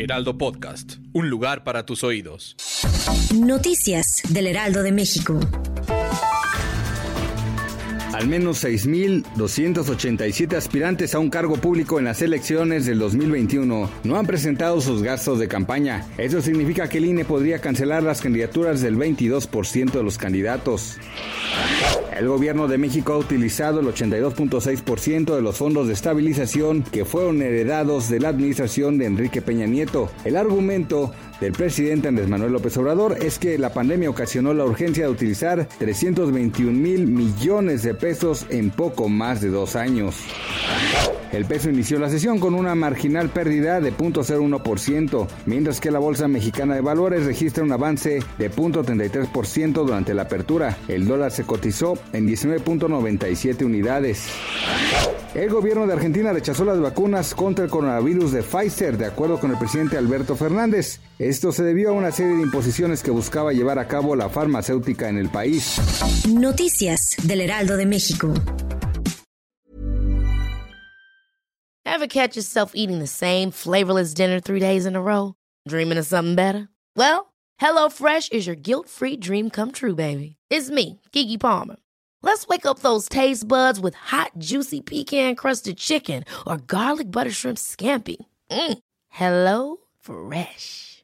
Heraldo Podcast, un lugar para tus oídos. Noticias del Heraldo de México. Al menos 6.287 aspirantes a un cargo público en las elecciones del 2021 no han presentado sus gastos de campaña. Eso significa que el INE podría cancelar las candidaturas del 22% de los candidatos. El gobierno de México ha utilizado el 82.6% de los fondos de estabilización que fueron heredados de la administración de Enrique Peña Nieto. El argumento del presidente Andrés Manuel López Obrador es que la pandemia ocasionó la urgencia de utilizar 321 mil millones de pesos en poco más de dos años. El peso inició la sesión con una marginal pérdida de 0.01%, mientras que la Bolsa Mexicana de Valores registra un avance de 0.33% durante la apertura. El dólar se cotizó en 19.97 unidades. El gobierno de Argentina rechazó las vacunas contra el coronavirus de Pfizer, de acuerdo con el presidente Alberto Fernández. Esto se debió a una serie de imposiciones que buscaba llevar a cabo la farmacéutica en el país. Noticias del Heraldo de México. Ever catch yourself eating the same flavorless dinner three days in a row? Dreaming of something better? Well, HelloFresh is your guilt-free dream come true, baby. It's me, Kiki Palmer. Let's wake up those taste buds with hot, juicy pecan-crusted chicken or garlic butter shrimp scampi. Mm. Hello Fresh.